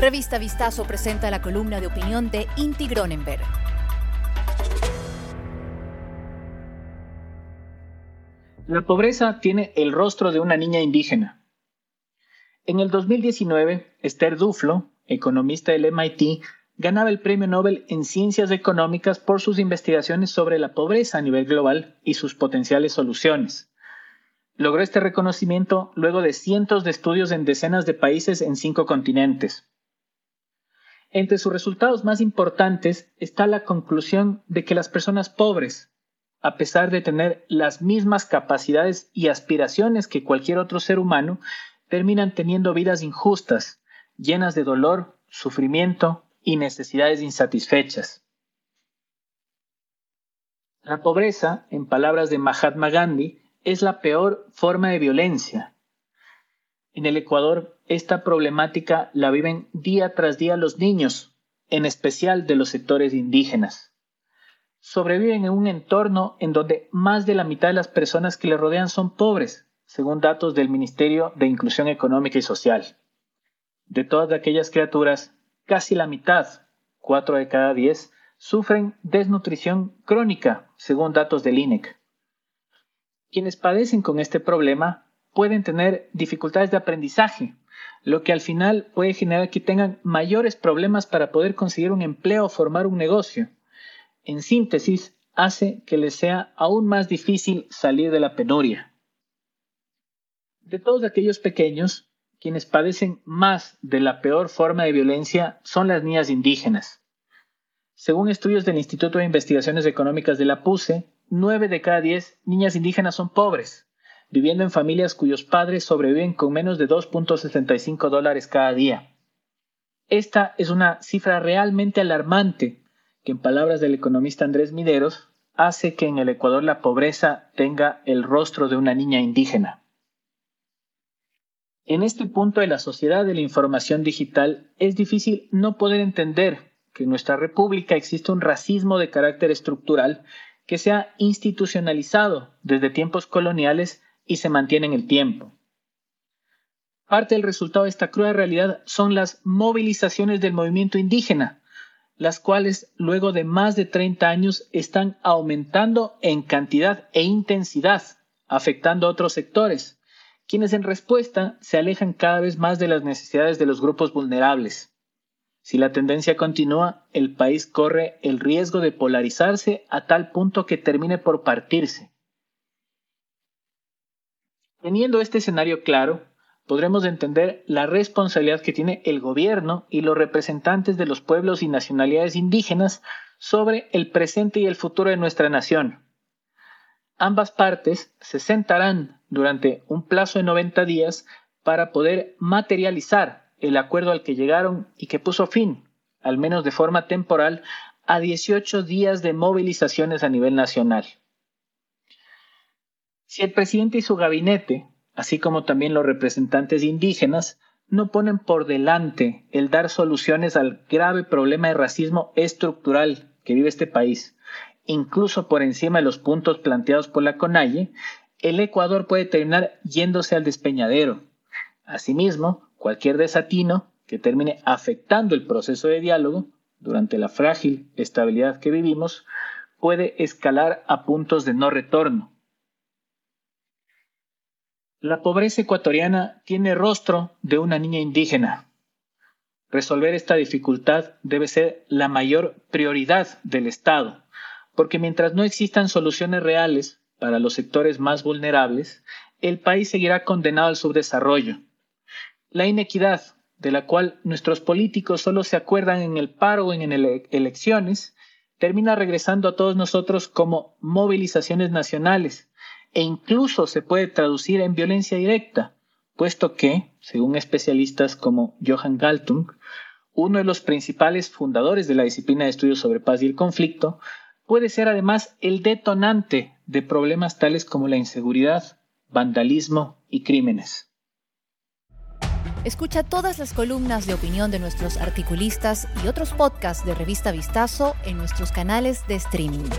Revista Vistazo presenta la columna de opinión de Inti Gronenberg. La pobreza tiene el rostro de una niña indígena. En el 2019, Esther Duflo, economista del MIT, ganaba el Premio Nobel en Ciencias Económicas por sus investigaciones sobre la pobreza a nivel global y sus potenciales soluciones. Logró este reconocimiento luego de cientos de estudios en decenas de países en cinco continentes. Entre sus resultados más importantes está la conclusión de que las personas pobres, a pesar de tener las mismas capacidades y aspiraciones que cualquier otro ser humano, terminan teniendo vidas injustas, llenas de dolor, sufrimiento y necesidades insatisfechas. La pobreza, en palabras de Mahatma Gandhi, es la peor forma de violencia. En el Ecuador, esta problemática la viven día tras día los niños, en especial de los sectores indígenas. Sobreviven en un entorno en donde más de la mitad de las personas que le rodean son pobres, según datos del Ministerio de Inclusión Económica y Social. De todas aquellas criaturas, casi la mitad, cuatro de cada diez, sufren desnutrición crónica, según datos del INEC. Quienes padecen con este problema pueden tener dificultades de aprendizaje, lo que al final puede generar que tengan mayores problemas para poder conseguir un empleo o formar un negocio. En síntesis, hace que les sea aún más difícil salir de la penuria. De todos aquellos pequeños, quienes padecen más de la peor forma de violencia son las niñas indígenas. Según estudios del Instituto de Investigaciones Económicas de la PUSE, 9 de cada 10 niñas indígenas son pobres, viviendo en familias cuyos padres sobreviven con menos de 2.65 dólares cada día. Esta es una cifra realmente alarmante que, en palabras del economista Andrés Mideros, hace que en el Ecuador la pobreza tenga el rostro de una niña indígena. En este punto de la sociedad de la información digital es difícil no poder entender que en nuestra república existe un racismo de carácter estructural que se ha institucionalizado desde tiempos coloniales y se mantiene en el tiempo. Parte del resultado de esta cruda realidad son las movilizaciones del movimiento indígena, las cuales luego de más de 30 años están aumentando en cantidad e intensidad, afectando a otros sectores, quienes en respuesta se alejan cada vez más de las necesidades de los grupos vulnerables. Si la tendencia continúa, el país corre el riesgo de polarizarse a tal punto que termine por partirse. Teniendo este escenario claro, podremos entender la responsabilidad que tiene el gobierno y los representantes de los pueblos y nacionalidades indígenas sobre el presente y el futuro de nuestra nación. Ambas partes se sentarán durante un plazo de 90 días para poder materializar el acuerdo al que llegaron y que puso fin, al menos de forma temporal, a 18 días de movilizaciones a nivel nacional. Si el presidente y su gabinete, así como también los representantes indígenas, no ponen por delante el dar soluciones al grave problema de racismo estructural que vive este país, incluso por encima de los puntos planteados por la CONAIE, el Ecuador puede terminar yéndose al despeñadero. Asimismo, Cualquier desatino que termine afectando el proceso de diálogo durante la frágil estabilidad que vivimos puede escalar a puntos de no retorno. La pobreza ecuatoriana tiene rostro de una niña indígena. Resolver esta dificultad debe ser la mayor prioridad del Estado, porque mientras no existan soluciones reales para los sectores más vulnerables, el país seguirá condenado al subdesarrollo la inequidad, de la cual nuestros políticos solo se acuerdan en el paro o en elecciones, termina regresando a todos nosotros como movilizaciones nacionales e incluso se puede traducir en violencia directa, puesto que, según especialistas como Johan Galtung, uno de los principales fundadores de la disciplina de estudios sobre paz y el conflicto, puede ser además el detonante de problemas tales como la inseguridad, vandalismo y crímenes. Escucha todas las columnas de opinión de nuestros articulistas y otros podcasts de Revista Vistazo en nuestros canales de streaming.